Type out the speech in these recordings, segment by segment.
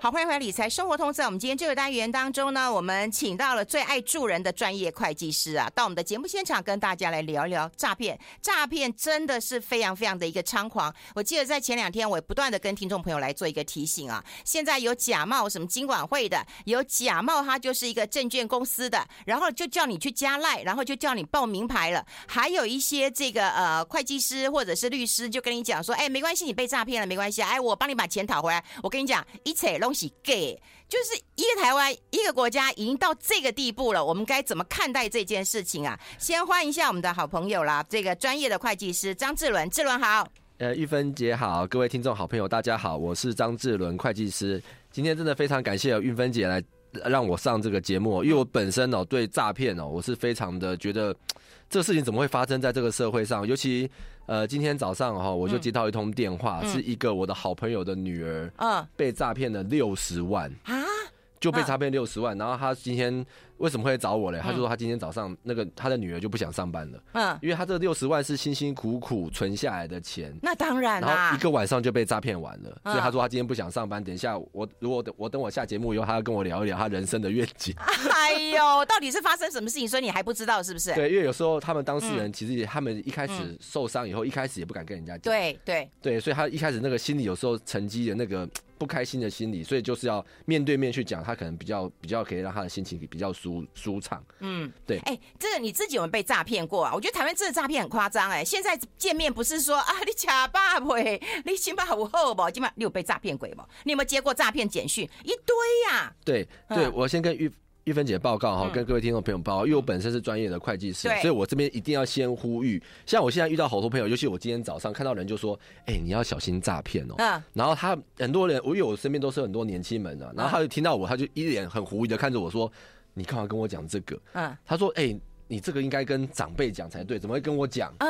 好，欢迎回来理财生活通。在我们今天这个单元当中呢，我们请到了最爱助人的专业会计师啊，到我们的节目现场跟大家来聊一聊诈骗。诈骗真的是非常非常的一个猖狂。我记得在前两天，我也不断的跟听众朋友来做一个提醒啊。现在有假冒什么金管会的，有假冒他就是一个证券公司的，然后就叫你去加赖，然后就叫你报名牌了。还有一些这个呃会计师或者是律师就跟你讲说，哎，没关系，你被诈骗了没关系，哎，我帮你把钱讨回来。我跟你讲，一切都。东西 gay，就是一个台湾一个国家已经到这个地步了，我们该怎么看待这件事情啊？先欢迎一下我们的好朋友啦，这个专业的会计师张志伦，志伦好。呃，玉芬姐好，各位听众好朋友大家好，我是张志伦会计师。今天真的非常感谢玉芬姐来让我上这个节目，因为我本身哦对诈骗哦我是非常的觉得这个事情怎么会发生在这个社会上，尤其。呃，今天早上哈，我就接到一通电话，嗯、是一个我的好朋友的女儿，嗯，被诈骗了六十万啊。就被诈骗六十万，然后她今天为什么会找我嘞？他就说他今天早上那个他的女儿就不想上班了，嗯，因为他这六十万是辛辛苦苦存下来的钱，那当然啦，然后一个晚上就被诈骗完了，所以他说他今天不想上班。等一下我如果等我等我下节目以后，他要跟我聊一聊他人生的愿景。哎呦，到底是发生什么事情？所以你还不知道是不是？对，因为有时候他们当事人其实他们一开始受伤以后，一开始也不敢跟人家讲，对对对，所以他一开始那个心里有时候沉积的那个。不开心的心理，所以就是要面对面去讲，他可能比较比较可以让他的心情比较舒舒畅。嗯，对。哎、欸，这个你自己有没有被诈骗过啊？我觉得台湾这个诈骗很夸张哎。现在见面不是说啊，你假爸爸，你起码有好不？起码你有被诈骗鬼吗？你有没有接过诈骗简讯？一堆呀、啊。对对，嗯、我先跟玉。玉芬姐报告哈，跟各位听众朋友报告，因为我本身是专业的会计师，所以我这边一定要先呼吁。像我现在遇到好多朋友，尤其我今天早上看到人就说：“哎，你要小心诈骗哦。”嗯，然后他很多人，我因为我身边都是很多年轻人啊，然后他就听到我，他就一脸很狐疑的看着我说：“你干嘛跟我讲这个？”嗯，他说：“哎，你这个应该跟长辈讲才对，怎么会跟我讲？”啊。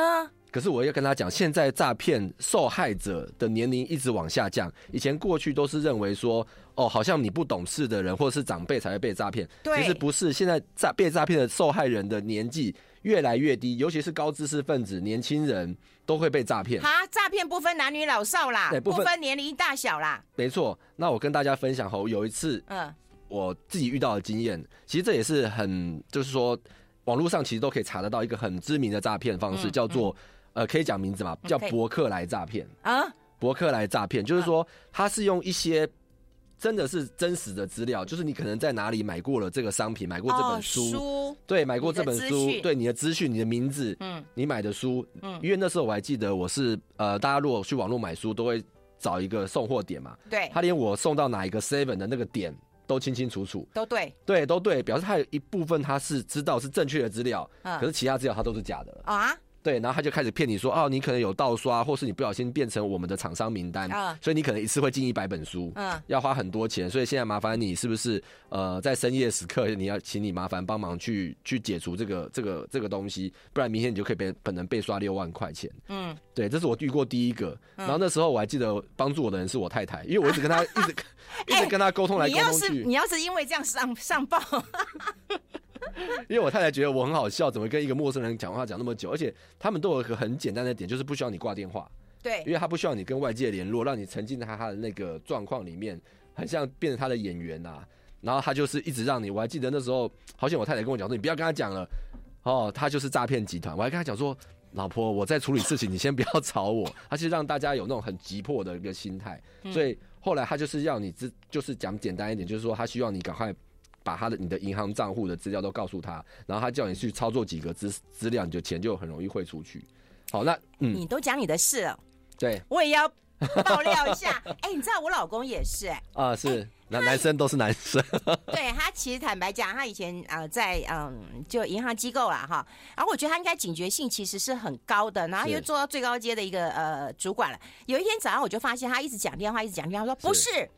可是我要跟他讲，现在诈骗受害者的年龄一直往下降。以前过去都是认为说，哦，好像你不懂事的人或者是长辈才会被诈骗。对，其实不是。现在诈被诈骗的受害人的年纪越来越低，尤其是高知识分子、年轻人都会被诈骗。哈，诈骗不分男女老少啦，对，不分，不分年龄大小啦。没错。那我跟大家分享后，有一次，嗯，我自己遇到的经验，其实这也是很，就是说，网络上其实都可以查得到一个很知名的诈骗方式，嗯、叫做。呃，可以讲名字嘛？叫博客来诈骗。啊！博客来诈骗就是说，他是用一些真的是真实的资料，就是你可能在哪里买过了这个商品，买过这本书，对，买过这本书，对，你的资讯、你的名字，嗯，你买的书，嗯，因为那时候我还记得，我是呃，大家如果去网络买书，都会找一个送货点嘛，对，他连我送到哪一个 seven 的那个点都清清楚楚，都对，对，都对，表示他有一部分他是知道是正确的资料，可是其他资料他都是假的。啊。对，然后他就开始骗你说，哦，你可能有盗刷，或是你不小心变成我们的厂商名单，啊、所以你可能一次会进一百本书，嗯，要花很多钱，所以现在麻烦你是不是呃，在深夜时刻你要请你麻烦帮忙去去解除这个这个这个东西，不然明天你就可以被本人被刷六万块钱，嗯，对，这是我遇过第一个，然后那时候我还记得帮助我的人是我太太，因为我一直跟他 一直、啊、一直跟他沟通来沟通去，你要是你要是因为这样上上报。因为我太太觉得我很好笑，怎么跟一个陌生人讲话讲那么久？而且他们都有一个很简单的点，就是不需要你挂电话。对，因为他不需要你跟外界联络，让你沉浸在他的那个状况里面，很像变成他的演员呐、啊。然后他就是一直让你，我还记得那时候，好像我太太跟我讲说，你不要跟他讲了哦，他就是诈骗集团。我还跟他讲说，老婆，我在处理事情，你先不要吵我。他其实让大家有那种很急迫的一个心态，所以后来他就是要你，就是讲简单一点，就是说他希望你赶快。把他的你的银行账户的资料都告诉他，然后他叫你去操作几个资资料，你就钱就很容易汇出去。好，那嗯，你都讲你的事了，对，我也要爆料一下。哎、欸，你知道我老公也是哎、欸，啊是，男、欸、男生都是男生。对他其实坦白讲，他以前呃在嗯就银行机构啦哈，然后我觉得他应该警觉性其实是很高的，然后又做到最高阶的一个呃主管了。有一天早上我就发现他一直讲电话，一直讲电话，说不是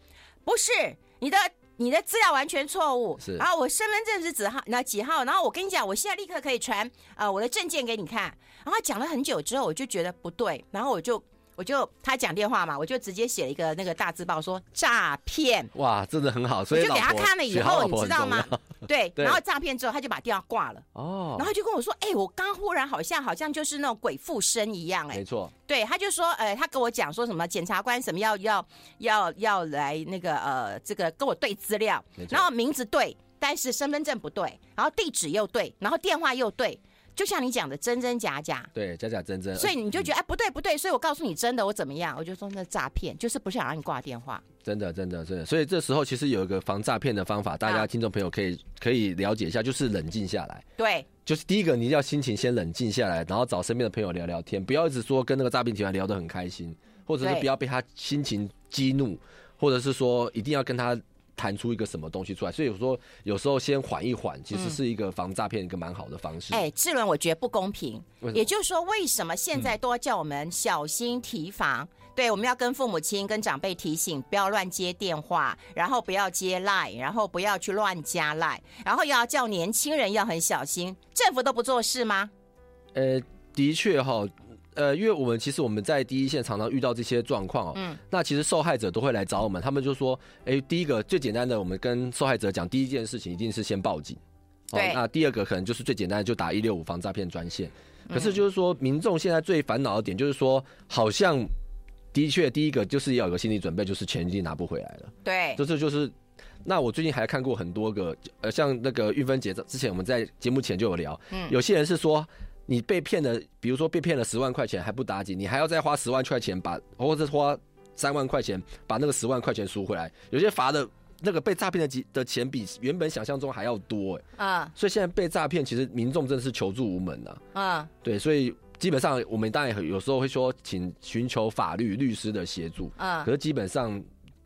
不是你的。你的资料完全错误，是然后我身份证是几号？那几号？然后我跟你讲，我现在立刻可以传呃我的证件给你看。然后他讲了很久之后，我就觉得不对，然后我就我就他讲电话嘛，我就直接写了一个那个大字报说诈骗。哇，真的很好，所以我就给他看了以后，你知道吗？对，对然后诈骗之后他就把电话挂了。哦，然后就跟我说：“哎、欸，我刚忽然好像好像就是那种鬼附身一样、欸，哎，没错。对，他就说，呃，他跟我讲说什么检察官什么要要要要来那个呃这个跟我对资料，然后名字对，但是身份证不对，然后地址又对，然后电话又对。”就像你讲的，真真假假，对，假假真真，所以你就觉得、嗯、哎，不对不对，所以我告诉你真的，我怎么样？我就说那诈骗，就是不想让你挂电话。真的，真的，真的。所以这时候其实有一个防诈骗的方法，大家听众朋友可以可以了解一下，就是冷静下来。对，就是第一个，你要心情先冷静下来，然后找身边的朋友聊聊天，不要一直说跟那个诈骗集团聊得很开心，或者是不要被他心情激怒，或者是说一定要跟他。弹出一个什么东西出来，所以我说有时候先缓一缓，其实是一个防诈骗一个蛮好的方式。哎、嗯，志伦，我觉得不公平。也就是说，为什么现在都要叫我们小心提防？嗯、对，我们要跟父母亲、跟长辈提醒，不要乱接电话，然后不要接赖，然后不要去乱加赖，然后要叫年轻人要很小心。政府都不做事吗？呃，的确哈。呃，因为我们其实我们在第一线常常遇到这些状况哦，嗯，那其实受害者都会来找我们，他们就说，哎，第一个最简单的，我们跟受害者讲，第一件事情一定是先报警，对，哦，那第二个可能就是最简单的，就打一六五防诈骗专线。可是就是说，民众现在最烦恼的点就是说，好像的确第一个就是要有个心理准备，就是钱已经拿不回来了，对，就是就是。那我最近还看过很多个，呃，像那个玉芬姐之前我们在节目前就有聊，嗯，有些人是说。你被骗了，比如说被骗了十万块钱还不打紧，你还要再花十万块钱把，或者花三万块钱把那个十万块钱赎回来。有些罚的那个被诈骗的的钱比原本想象中还要多啊，所以现在被诈骗，其实民众真的是求助无门呐，啊，对，所以基本上我们当然有时候会说，请寻求法律律师的协助，啊，可是基本上。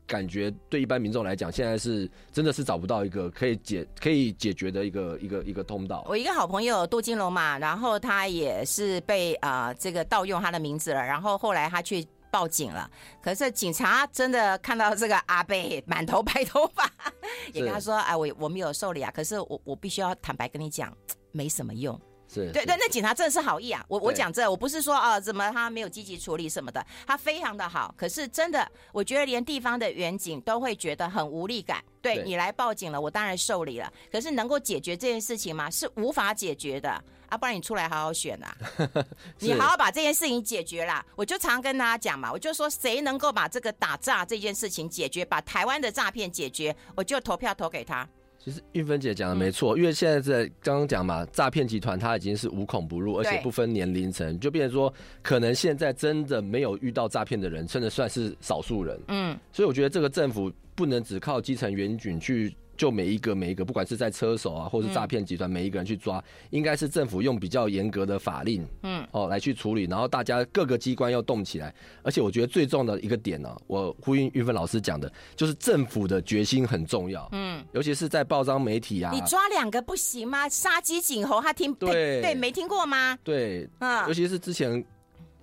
感觉对一般民众来讲，现在是真的是找不到一个可以解可以解决的一个一个一个通道。我一个好朋友杜金龙嘛，然后他也是被啊、呃、这个盗用他的名字了，然后后来他去报警了，可是警察真的看到这个阿贝满头白头发，也跟他说：“哎，我我们有受理啊，可是我我必须要坦白跟你讲，没什么用。”对对，那警察真的是好意啊！我我讲这，我不是说啊，怎么他没有积极处理什么的，他非常的好。可是真的，我觉得连地方的远警都会觉得很无力感。对，你来报警了，我当然受理了。可是能够解决这件事情吗？是无法解决的啊！不然你出来好好选啊，你好好把这件事情解决啦。我就常跟大家讲嘛，我就说谁能够把这个打诈这件事情解决，把台湾的诈骗解决，我就投票投给他。其实玉芬姐讲的没错，因为现在在刚刚讲嘛，诈骗集团它已经是无孔不入，而且不分年龄层，就变成说，可能现在真的没有遇到诈骗的人，真的算是少数人。嗯，所以我觉得这个政府不能只靠基层员警去。就每一个每一个，不管是在车手啊，或是诈骗集团，每一个人去抓，应该是政府用比较严格的法令，嗯，哦，来去处理，然后大家各个机关要动起来。而且我觉得最重要的一个点呢、啊，我呼应玉芬老师讲的，就是政府的决心很重要，嗯，尤其是在报章媒体啊，你抓两个不行吗？杀鸡儆猴，他听对对没听过吗？对，嗯，尤其是之前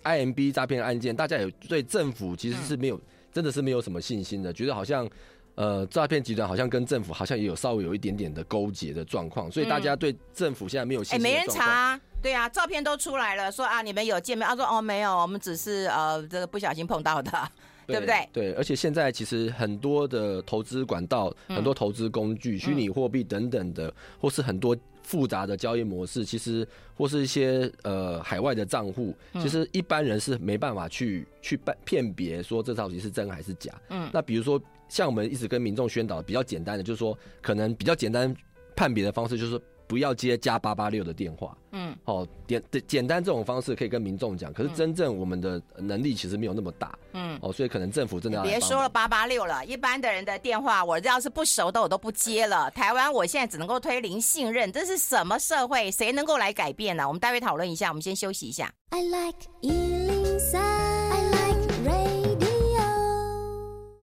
IMB 诈骗案件，大家也对政府其实是没有，真的是没有什么信心的，觉得好像。呃，诈骗集团好像跟政府好像也有稍微有一点点的勾结的状况，所以大家对政府现在没有信心。哎、欸，没人查、啊，对啊，照片都出来了，说啊，你们有见面？他、啊、说哦，没有，我们只是呃，这个不小心碰到的，对，对不对？对，而且现在其实很多的投资管道、嗯、很多投资工具、虚拟货币等等的，或是很多。复杂的交易模式，其实或是一些呃海外的账户，其实一般人是没办法去去辨辨别说这到底是真还是假。嗯，那比如说像我们一直跟民众宣导比较简单的，就是说可能比较简单判别的方式就是。不要接加八八六的电话。嗯，好，简简单这种方式可以跟民众讲，可是真正我们的能力其实没有那么大。嗯，哦，所以可能政府真的要别说了八八六了，一般的人的电话，我要是不熟的我都不接了。台湾我现在只能够推零信任，这是什么社会？谁能够来改变呢？我们待会讨论一下，我们先休息一下。I like 103,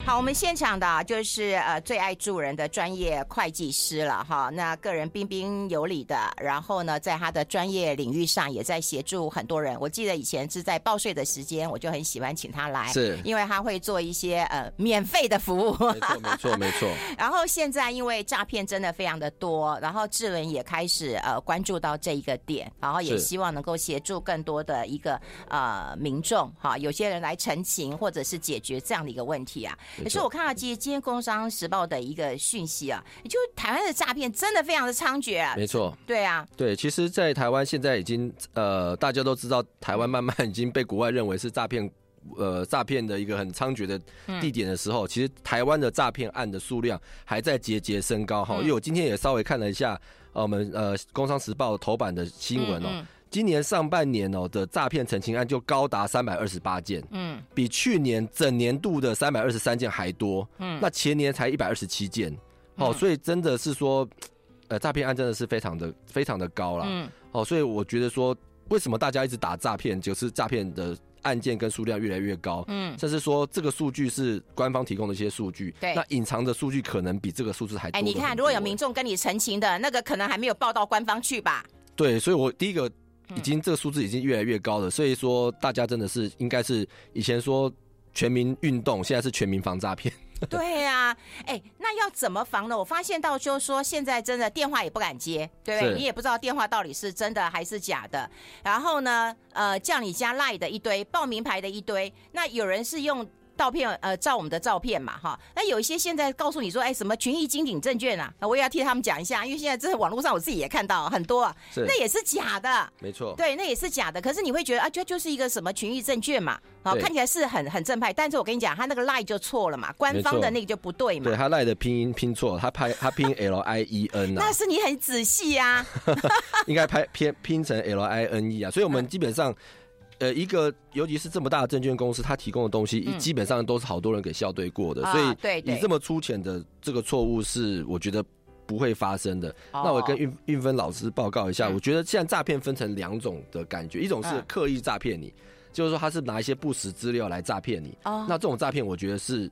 好，我们现场的就是呃最爱助人的专业会计师了哈。那个人彬彬有礼的，然后呢，在他的专业领域上也在协助很多人。我记得以前是在报税的时间，我就很喜欢请他来，是因为他会做一些呃免费的服务。没错，没错，没错。然后现在因为诈骗真的非常的多，然后智伦也开始呃关注到这一个点，然后也希望能够协助更多的一个呃民众哈，有些人来澄清或者是解决这样的一个问题啊。可是我看到今今天《工商时报》的一个讯息啊，也就台湾的诈骗真的非常的猖獗啊。没错，对啊，对，其实，在台湾现在已经呃，大家都知道，台湾慢慢已经被国外认为是诈骗呃诈骗的一个很猖獗的地点的时候，其实台湾的诈骗案的数量还在节节升高哈。因为我今天也稍微看了一下，呃，我们呃《工商时报》头版的新闻哦。今年上半年哦的诈骗澄清案就高达三百二十八件，嗯，比去年整年度的三百二十三件还多，嗯，那前年才一百二十七件，哦，所以真的是说，呃，诈骗案真的是非常的非常的高了，嗯，哦，所以我觉得说，为什么大家一直打诈骗，就是诈骗的案件跟数量越来越高，嗯，甚至说这个数据是官方提供的一些数据，对，那隐藏的数据可能比这个数字还多。哎，你看，如果有民众跟你澄清的那个，可能还没有报到官方去吧？对，所以我第一个。已经这个数字已经越来越高了，所以说大家真的是应该是以前说全民运动，现在是全民防诈骗。对呀、啊，哎，那要怎么防呢？我发现到就是说现在真的电话也不敢接，对不对？你也不知道电话到底是真的还是假的。然后呢，呃，叫你加赖的一堆，报名牌的一堆，那有人是用。照片呃，照我们的照片嘛，哈，那有一些现在告诉你说，哎，什么群益金鼎证券啊，我也要替他们讲一下，因为现在这是网络上我自己也看到很多，那也是假的，没错，对，那也是假的。可是你会觉得啊，就就是一个什么群益证券嘛，好，看起来是很很正派，但是我跟你讲，他那个赖就错了嘛，官方的那个就不对嘛，对他赖的拼音拼错，他拍他拼 L I E N 啊，那是你很仔细啊，应该拍拼拼成 L I N E 啊，所以我们基本上。呃，一个尤其是这么大的证券公司，它提供的东西基本上都是好多人给校对过的，嗯、所以你这么粗浅的这个错误是我觉得不会发生的。哦、那我跟运运芬老师报告一下，嗯、我觉得现在诈骗分成两种的感觉，一种是刻意诈骗你，嗯、就是说他是拿一些不实资料来诈骗你，哦、那这种诈骗我觉得是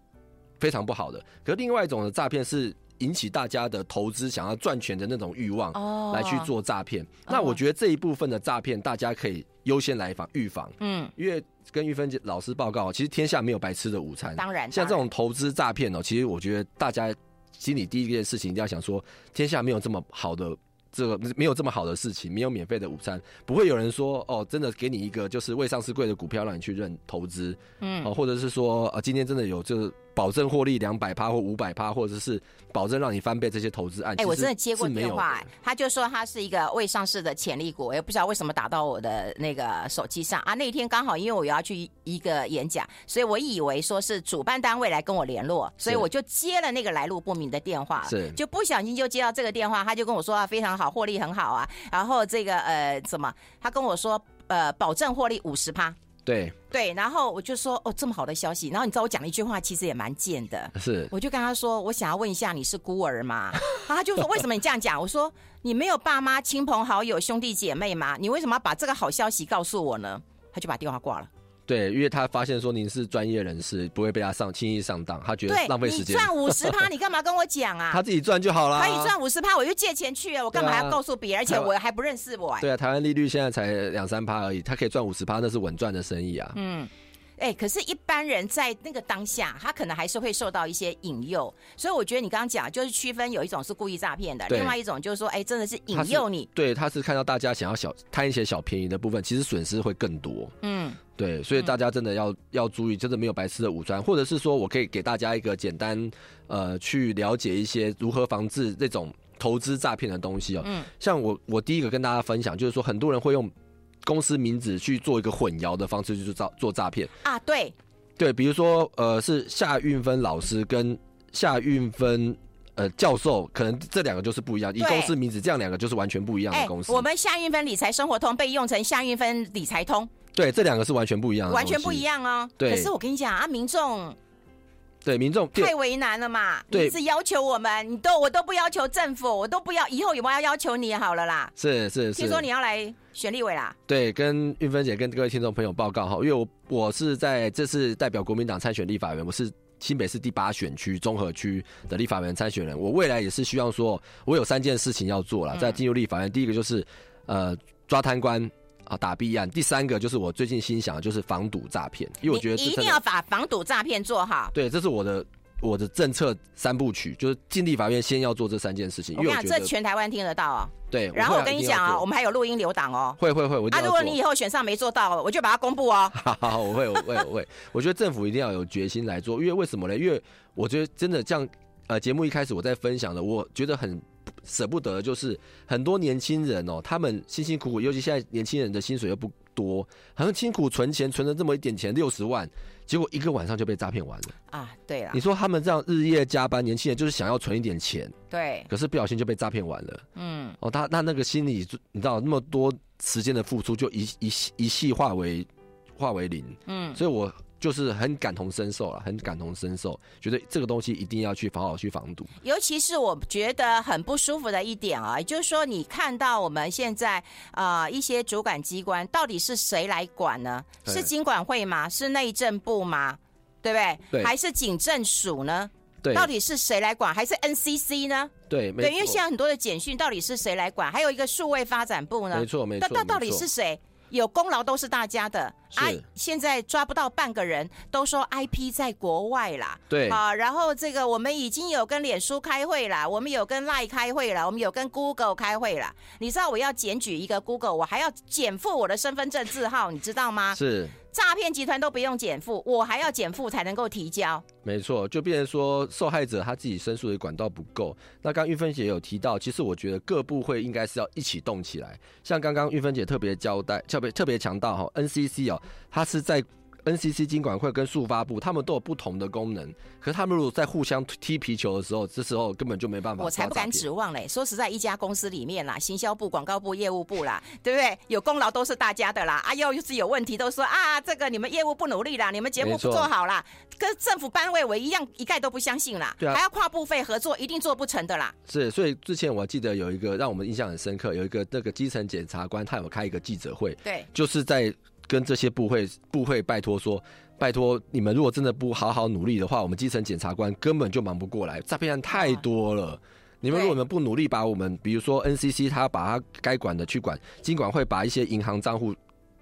非常不好的。可是另外一种的诈骗是。引起大家的投资想要赚钱的那种欲望，来去做诈骗。那我觉得这一部分的诈骗，大家可以优先来防预防。嗯，因为跟玉芬老师报告，其实天下没有白吃的午餐。当然，像这种投资诈骗哦，其实我觉得大家心里第一件事情一定要想说，天下没有这么好的这个没有这么好的事情，没有免费的午餐，不会有人说哦，真的给你一个就是未上市贵的股票让你去认投资。嗯，哦，或者是说呃，今天真的有这个。保证获利两百趴或五百趴，或者是保证让你翻倍这些投资案。哎，我真的接过电话，哎，他就说他是一个未上市的潜力股，我也不知道为什么打到我的那个手机上啊。那天刚好因为我要去一个演讲，所以我以为说是主办单位来跟我联络，所以我就接了那个来路不明的电话，是就不小心就接到这个电话，他就跟我说啊，非常好，获利很好啊，然后这个呃怎么，他跟我说呃保证获利五十趴。对对，然后我就说哦，这么好的消息，然后你知道我讲了一句话，其实也蛮贱的，是，我就跟他说，我想要问一下，你是孤儿吗？然后他就说，为什么你这样讲？我说，你没有爸妈、亲朋好友、兄弟姐妹吗？你为什么要把这个好消息告诉我呢？他就把电话挂了。对，因为他发现说您是专业人士，不会被他上轻易上当，他觉得浪费时间。赚五十趴，你干嘛跟我讲啊？他自己赚就好了。可以赚五十趴，我就借钱去了，我干嘛还要告诉别人？啊、而且我还不认识我。对啊，台湾利率现在才两三趴而已，他可以赚五十趴，那是稳赚的生意啊。嗯。哎、欸，可是，一般人在那个当下，他可能还是会受到一些引诱，所以我觉得你刚刚讲就是区分，有一种是故意诈骗的，另外一种就是说，哎、欸，真的是引诱你。对，他是看到大家想要小贪一些小便宜的部分，其实损失会更多。嗯，对，所以大家真的要、嗯、要注意，真的没有白吃的午餐，或者是说我可以给大家一个简单，呃，去了解一些如何防治这种投资诈骗的东西哦。嗯，像我我第一个跟大家分享就是说，很多人会用。公司名字去做一个混淆的方式，去做诈做诈骗啊！对对，比如说呃，是夏运芬老师跟夏运芬呃教授，可能这两个就是不一样。以公司名字，这样两个就是完全不一样的公司。欸、我们夏运芬理财生活通被用成夏运芬理财通，对，这两个是完全不一样的，完全不一样哦。对，可是我跟你讲啊，民众。对民众太为难了嘛？对，你是要求我们，你都我都不要求政府，我都不要，以后有没有要要求你好了啦？是是是，听说你要来选立委啦？对，跟韵芬姐跟各位听众朋友报告哈，因为我我是在这次代表国民党参选立法委员，我是。新北市第八选区综合区的立法委员参选人，我未来也是希望说，我有三件事情要做了，在进入立法院。第一个就是呃抓贪官啊打弊案，第三个就是我最近心想的就是防堵诈骗，因为我觉得你一定要把防堵诈骗做好。对，这是我的。我的政策三部曲就是进立法院先要做这三件事情。我跟你讲，这全台湾听得到哦。对，然后我跟你讲啊，我们还有录音留档哦。会会会，我。啊，如果你以后选上没做到，我就把它公布哦。好好，我会我会我会。我觉得政府一定要有决心来做，因为为什么呢？因为我觉得真的这样，呃，节目一开始我在分享的，我觉得很舍不得，就是很多年轻人哦，他们辛辛苦苦，尤其现在年轻人的薪水又不多，很辛苦存钱，存了这么一点钱，六十万。结果一个晚上就被诈骗完了啊！对了，你说他们这样日夜加班，年轻人就是想要存一点钱，对，可是不小心就被诈骗完了。嗯，哦，他他那个心里，你知道那么多时间的付出，就一一一细化为化为零。嗯，所以我。就是很感同身受了，很感同身受，觉得这个东西一定要去好好去防堵。尤其是我觉得很不舒服的一点啊，也就是说，你看到我们现在啊、呃、一些主管机关到底是谁来管呢？是经管会吗？是内政部吗？对不对？对。还是警政署呢？对。到底是谁来管？还是 NCC 呢？对。对，因为现在很多的简讯到底是谁来管？还有一个数位发展部呢？没错，没错。那到底是谁？有功劳都是大家的啊！现在抓不到半个人，都说 IP 在国外啦。对啊，然后这个我们已经有跟脸书开会了，我们有跟 Line 开会了，我们有跟 Google 开会了。你知道我要检举一个 Google，我还要减负我的身份证字号，你知道吗？是。诈骗集团都不用减负，我还要减负才能够提交。没错，就变成说受害者他自己申诉的管道不够。那刚玉芬姐有提到，其实我觉得各部会应该是要一起动起来。像刚刚玉芬姐特别交代，特别特别强调哈，NCC 哦，它是在。NCC 金管会跟速发部，他们都有不同的功能，可是他们如果在互相踢皮球的时候，这时候根本就没办法。我才不敢指望嘞！说实在，一家公司里面啦，行销部、广告部、业务部啦，对不对？有功劳都是大家的啦。啊，又是有问题，都说啊，这个你们业务不努力啦，你们节目不做好啦，跟政府班位我一样一概都不相信啦。对啊，还要跨部费合作，一定做不成的啦。是，所以之前我记得有一个让我们印象很深刻，有一个那个基层检察官，他有开一个记者会，对，就是在跟这些部会部会拜托说。拜托你们，如果真的不好好努力的话，我们基层检察官根本就忙不过来，诈骗案太多了。你们如果你们不努力，把我们比如说 NCC，他把他该管的去管，金管会把一些银行账户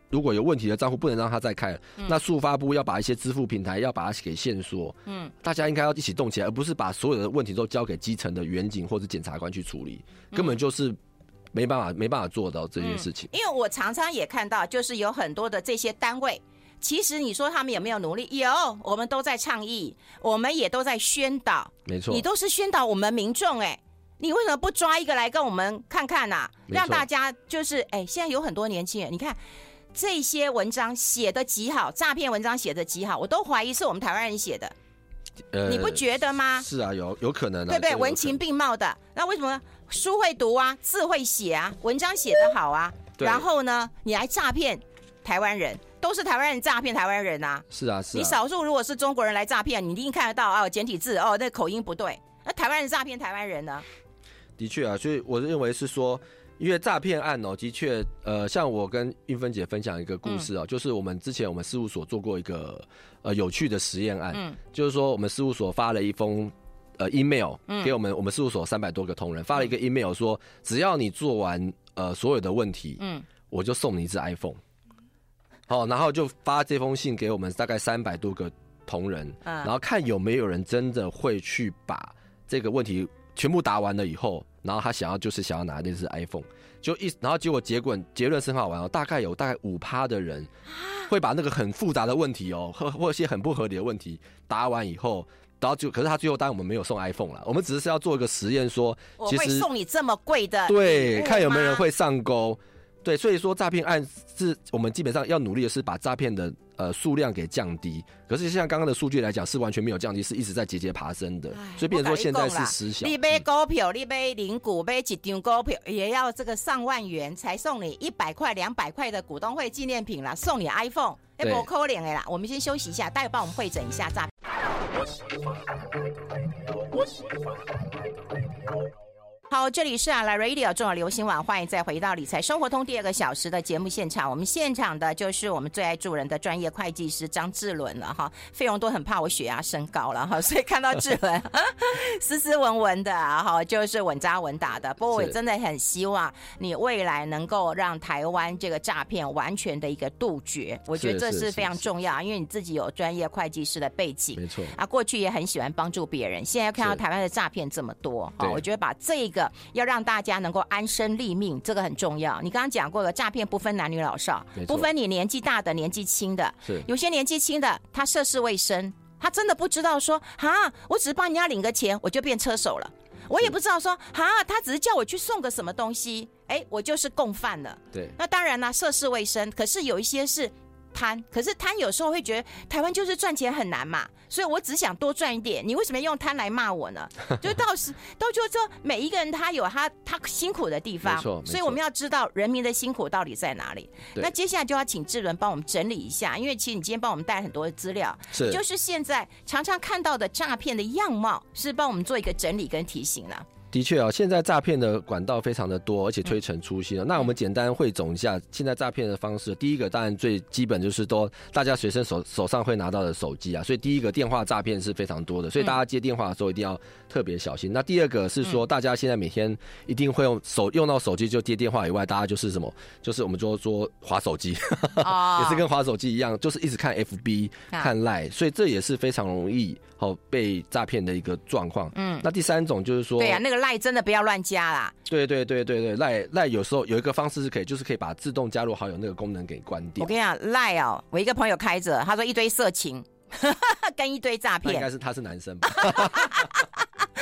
如果有问题的账户不能让他再开了，那速发部要把一些支付平台要把它给限缩。嗯，大家应该要一起动起来，而不是把所有的问题都交给基层的员警或者检察官去处理，根本就是没办法没办法做到这件事情。因为我常常也看到，就是有很多的这些单位。其实你说他们有没有努力？有，我们都在倡议，我们也都在宣导。没错，你都是宣导我们民众哎，你为什么不抓一个来跟我们看看呐、啊？让大家就是哎，现在有很多年轻人，你看这些文章写的极好，诈骗文章写的极好，我都怀疑是我们台湾人写的。呃，你不觉得吗？是啊，有有可能啊，对不对？文情并茂的，那为什么书会读啊，字会写啊，文章写得好啊？然后呢，你来诈骗台湾人？都是台湾人诈骗台湾人啊！是啊，是啊。你少数如果是中国人来诈骗，你一定看得到哦，简体字哦，那口音不对。那台湾人诈骗台湾人呢？的确啊，所以我认为是说，因为诈骗案哦，的确，呃，像我跟韵芬姐分享一个故事哦，嗯、就是我们之前我们事务所做过一个呃有趣的实验案，嗯，就是说我们事务所发了一封呃 email 给我们、嗯、我们事务所三百多个同仁，发了一个 email 说，只要你做完呃所有的问题，嗯，我就送你一只 iPhone。好，然后就发这封信给我们大概三百多个同仁，然后看有没有人真的会去把这个问题全部答完了以后，然后他想要就是想要拿那只 iPhone，就一然后结果结果结论是很好玩哦，大概有大概五趴的人会把那个很复杂的问题哦，或或一些很不合理的问题答完以后，然后就可是他最后当然我们没有送 iPhone 了，我们只是要做一个实验说，其实我会送你这么贵的，对，看有没有人会上钩。对，所以说诈骗案是我们基本上要努力的是把诈骗的呃数量给降低。可是像刚刚的数据来讲，是完全没有降低，是一直在节节爬升的。所以变成说现在是失效。你买股票，你买零股，买几张股票也要这个上万元才送你一百块、两百块的股东会纪念品啦，送你 iPhone，哎，不可怜的啦。我们先休息一下，待会帮我们会诊一下诈骗。好，这里是啊来 Radio 中广流行网，欢迎再回到理财生活通第二个小时的节目现场。我们现场的就是我们最爱助人的专业会计师张志伦了哈。费用都很怕我血压升高了哈，所以看到志伦 斯斯文文的哈，就是稳扎稳打的。不过我也真的很希望你未来能够让台湾这个诈骗完全的一个杜绝。我觉得这是非常重要，因为你自己有专业会计师的背景，没错啊，过去也很喜欢帮助别人，现在看到台湾的诈骗这么多哈，我觉得把这个。要让大家能够安身立命，这个很重要。你刚刚讲过了诈骗不分男女老少，不分你年纪大的、年纪轻的。是有些年纪轻的，他涉世未深，他真的不知道说啊，我只是帮人家领个钱，我就变车手了。我也不知道说啊，他只是叫我去送个什么东西，哎，我就是共犯了。对，那当然啦，涉世未深。可是有一些是。贪，可是贪有时候会觉得台湾就是赚钱很难嘛，所以我只想多赚一点。你为什么用贪来骂我呢？就到时都就说每一个人他有他他辛苦的地方，所以我们要知道人民的辛苦到底在哪里。那接下来就要请志伦帮我们整理一下，因为其实你今天帮我们带来很多的资料，是就是现在常常看到的诈骗的样貌，是帮我们做一个整理跟提醒了。的确啊，现在诈骗的管道非常的多，而且推陈出新了。那我们简单汇总一下现在诈骗的方式。第一个当然最基本就是都大家随身手手上会拿到的手机啊，所以第一个电话诈骗是非常多的，所以大家接电话的时候一定要特别小心。那第二个是说，大家现在每天一定会用手用到手机就接电话以外，大家就是什么，就是我们就说滑手机，也是跟滑手机一样，就是一直看 FB 看 Line，所以这也是非常容易好被诈骗的一个状况。嗯，那第三种就是说，对呀，那个。赖真的不要乱加啦！对对对对对，赖赖有时候有一个方式是可以，就是可以把自动加入好友那个功能给关掉。我跟你讲，赖哦，我一个朋友开着，他说一堆色情，跟一堆诈骗，应该是他是男生吧？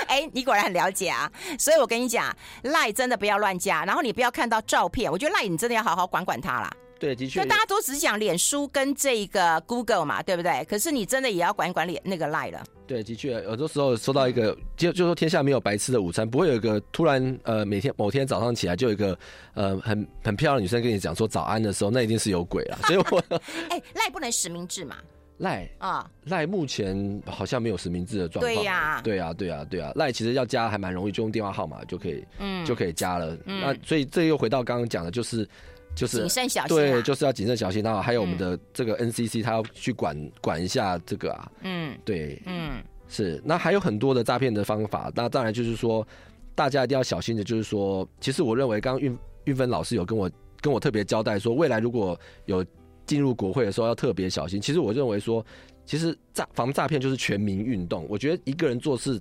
哎、欸，你果然很了解啊！所以我跟你讲，赖真的不要乱加，然后你不要看到照片，我觉得赖你真的要好好管管他啦。对，的确，那大家都只讲脸书跟这个 Google 嘛，对不对？可是你真的也要管管脸那个 Line 了。对，的确，有的时候收到一个，就就说天下没有白吃的午餐，不会有一个突然呃，每天某天早上起来就有一个呃很很漂亮的女生跟你讲说早安的时候，那一定是有鬼了。所以我哎，赖不能实名制嘛？赖啊，赖目前好像没有实名制的状况。对呀，对呀，对呀，对呀，赖其实要加还蛮容易，就用电话号码就可以，嗯，就可以加了。那所以这又回到刚刚讲的，就是。就是谨慎小心，对，就是要谨慎小心。然后还有我们的这个 NCC，他要去管管一下这个啊。嗯，对，嗯，是。那还有很多的诈骗的方法。那当然就是说，大家一定要小心的，就是说，其实我认为，刚刚运运芬老师有跟我跟我特别交代说，未来如果有进入国会的时候要特别小心。其实我认为说，其实诈防诈骗就是全民运动。我觉得一个人做事。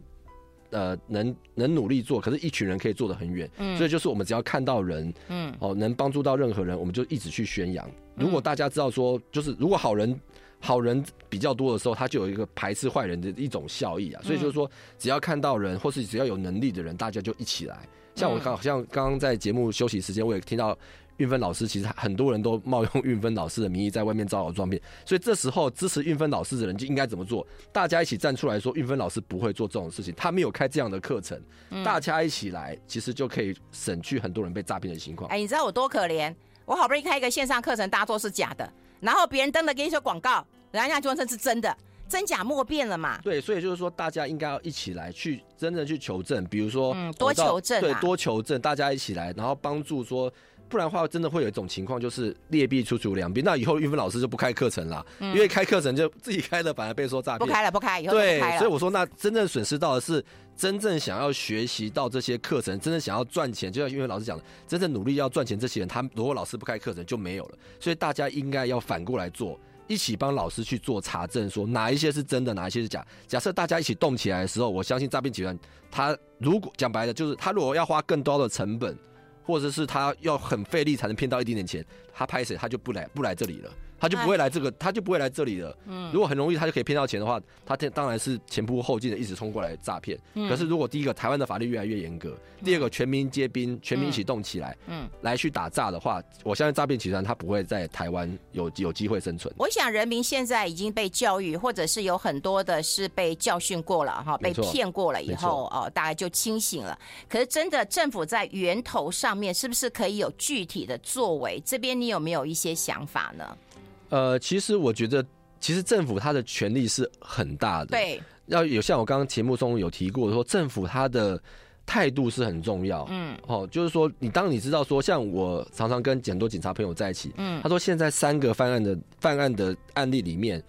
呃，能能努力做，可是一群人可以做得很远，嗯，所以就是我们只要看到人，嗯，哦，能帮助到任何人，我们就一直去宣扬。如果大家知道说，就是如果好人好人比较多的时候，他就有一个排斥坏人的一种效益啊。所以就是说，只要看到人，或是只要有能力的人，大家就一起来。像我刚好像刚刚在节目休息时间，我也听到。韵芬老师其实很多人都冒用运分老师的名义在外面招摇撞骗，所以这时候支持运分老师的人就应该怎么做？大家一起站出来说，运分老师不会做这种事情，他没有开这样的课程，大家一起来，其实就可以省去很多人被诈骗的情况。哎，你知道我多可怜？我好不容易开一个线上课程，大家都是假的，然后别人登的给你说广告，人家就说是真的，真假莫辨了嘛。对，所以就是说，大家应该要一起来去真正去求证，比如说，嗯，多求证，对，多求证，大家一起来，然后帮助说。不然的话，真的会有一种情况，就是劣币驱逐良币。那以后韵芬老师就不开课程了，嗯、因为开课程就自己开了，反而被说诈骗。不开了，不开，以后。对，所以我说，那真正损失到的是真正想要学习到这些课程，真正想要赚钱，就像韵芬老师讲的，真正努力要赚钱这些人，他如果老师不开课程就没有了。所以大家应该要反过来做，一起帮老师去做查证，说哪一些是真的，哪一些是假。假设大家一起动起来的时候，我相信诈骗集团他如果讲白了，就是他如果要花更多的成本。或者是他要很费力才能骗到一点点钱，他拍谁他就不来不来这里了。他就不会来这个，他就不会来这里了。嗯，如果很容易他就可以骗到钱的话，他当然是前仆后继的一直冲过来诈骗。可是如果第一个台湾的法律越来越严格，第二个全民皆兵，全民一起动起来，嗯，来去打诈的话，我相信诈骗集团他不会在台湾有有机会生存。我想人民现在已经被教育，或者是有很多的是被教训过了哈，被骗过了以后哦，大概就清醒了。可是真的政府在源头上面是不是可以有具体的作为？这边你有没有一些想法呢？呃，其实我觉得，其实政府它的权力是很大的。对，要有像我刚刚节目中有提过说，政府它的态度是很重要。嗯，哦，就是说，你当你知道说，像我常常跟很多警察朋友在一起，嗯，他说现在三个犯案的犯案的案例里面，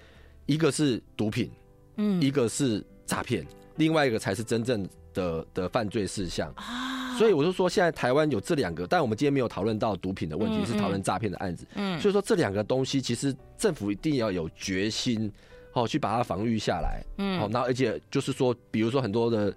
一个是毒品，嗯，一个是诈骗，另外一个才是真正的的犯罪事项啊。所以我就说，现在台湾有这两个，但我们今天没有讨论到毒品的问题，嗯嗯，是讨论诈骗的案子。嗯，所以说这两个东西，其实政府一定要有决心，哦，去把它防御下来。嗯，好，那而且就是说，比如说很多的。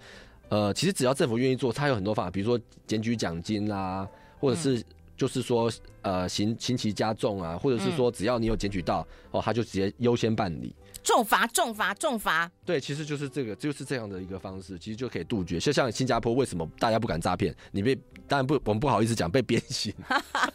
呃，其实只要政府愿意做，他有很多方法，比如说检举奖金啦、啊，或者是就是说呃刑刑期加重啊，或者是说只要你有检举到哦，他就直接优先办理，重罚重罚重罚。对，其实就是这个，就是这样的一个方式，其实就可以杜绝。就像新加坡，为什么大家不敢诈骗？你被当然不，我们不好意思讲被鞭刑。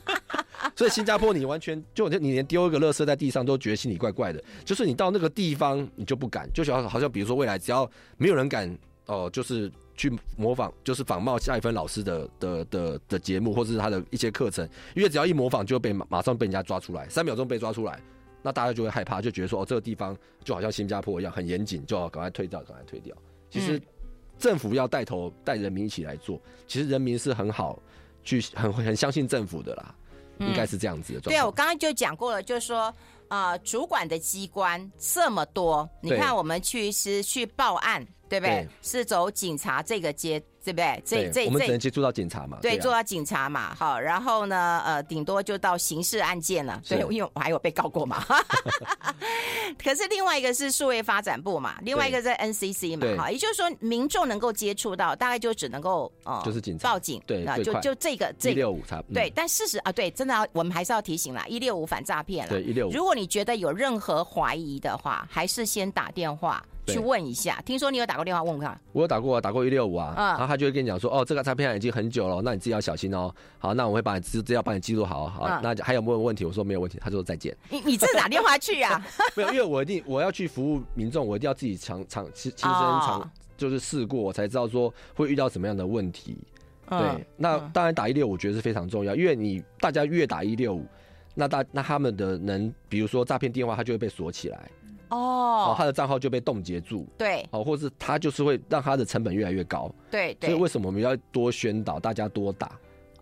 所以新加坡你完全就你连丢一个垃圾在地上都觉得心里怪怪的，就是你到那个地方你就不敢，就像好像比如说未来只要没有人敢哦、呃，就是。去模仿，就是仿冒夏一芬老师的的的的节目，或者是他的一些课程，因为只要一模仿，就被马上被人家抓出来，三秒钟被抓出来，那大家就会害怕，就觉得说哦，这个地方就好像新加坡一样很严谨，就要赶快退掉，赶快退掉。其实政府要带头带人民一起来做，其实人民是很好去很很相信政府的啦，应该是这样子的。对啊，我刚刚就讲过了，就是说啊、呃，主管的机关这么多，你看我们去是去报案。对不对？对，是走警察这个街，对不对？这对这我们只能接触到警察嘛？对，做、啊、到警察嘛。好，然后呢，呃，顶多就到刑事案件了。对，因为我还有被告过嘛。可是另外一个是数位发展部嘛，另外一个在 NCC 嘛。好，也就是说，民众能够接触到，大概就只能够呃，就是警察报警。对，就就这个这一六五差。对，但事实啊，对，真的要我们还是要提醒啦，一六五反诈骗了。对，一六五。如果你觉得有任何怀疑的话，还是先打电话。去问一下，听说你有打过电话问看？我有打过啊，打过一六五啊，然后他就会跟你讲说，哦，这个诈骗案已经很久了，那你自己要小心哦。好，那我会把你资资料帮你记录好，好，那还有没有问题？我说没有问题，他说再见。你你自己打电话去啊？没有，因为我一定我要去服务民众，我一定要自己尝尝亲亲身尝，就是试过，我才知道说会遇到什么样的问题。对，那当然打一六五我觉得是非常重要，因为你大家越打一六五，那大那他们的能，比如说诈骗电话，他就会被锁起来。哦，他的账号就被冻结住，对，哦，或是他就是会让他的成本越来越高，对，对，所以为什么我们要多宣导，大家多打？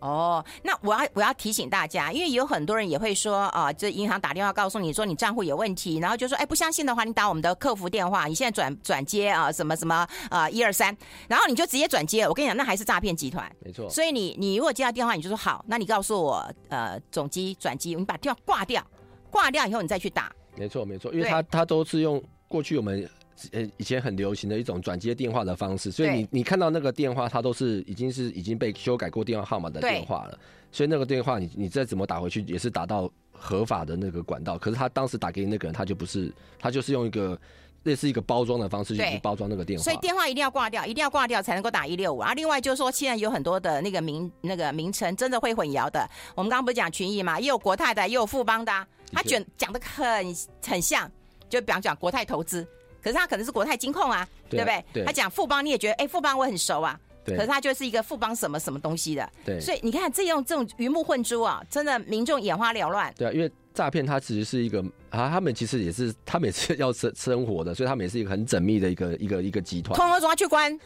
哦，那我要我要提醒大家，因为有很多人也会说啊，这银行打电话告诉你说你账户有问题，然后就说，哎，不相信的话，你打我们的客服电话，你现在转转接啊，什么什么啊，一二三，然后你就直接转接。我跟你讲，那还是诈骗集团，没错。所以你你如果接到电话，你就说好，那你告诉我，呃，总机转机，你把电话挂掉，挂掉以后你再去打。没错没错，因为他他都是用。过去我们呃以前很流行的一种转接电话的方式，所以你你看到那个电话，它都是已经是已经被修改过电话号码的电话了，所以那个电话你你再怎么打回去也是打到合法的那个管道。可是他当时打给你那个人，他就不是，他就是用一个类似一个包装的方式去包装那个电话。所以电话一定要挂掉，一定要挂掉才能够打一六五啊。另外就是说，现在有很多的那个名那个名称真的会混淆的。我们刚刚不是讲群益嘛，也有国泰的，也有富邦的，他卷讲的很很像。就比方讲国泰投资，可是他可能是国泰金控啊，对，不对？对，他讲富邦，你也觉得哎，富邦我很熟啊，可是他就是一个富邦什么什么东西的，对。所以你看，这种这种鱼目混珠啊，真的民众眼花缭乱。对啊，因为诈骗它其实是一个啊，他们其实也是他们也是要生生活的，所以他们也是一个很缜密的一个一个一个集团。通通抓去关，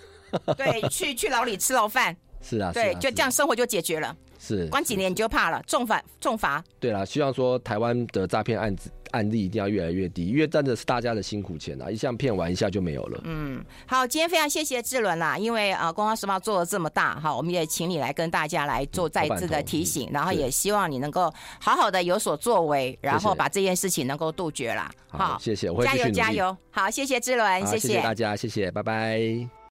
对，去去牢里吃牢饭。是啊，对，就这样生活就解决了。是，关几年你就怕了，重罚重罚。对啦，希望说台湾的诈骗案子案例一定要越来越低，因为真的是大家的辛苦钱啊，一下骗完一下就没有了。嗯，好，今天非常谢谢志伦啦，因为啊，《工商时报》做的这么大，哈，我们也请你来跟大家来做再次的提醒，然后也希望你能够好好的有所作为，然后把这件事情能够杜绝啦。好，谢谢，我会加油加油。好，谢谢志伦，谢谢大家，谢谢，拜拜。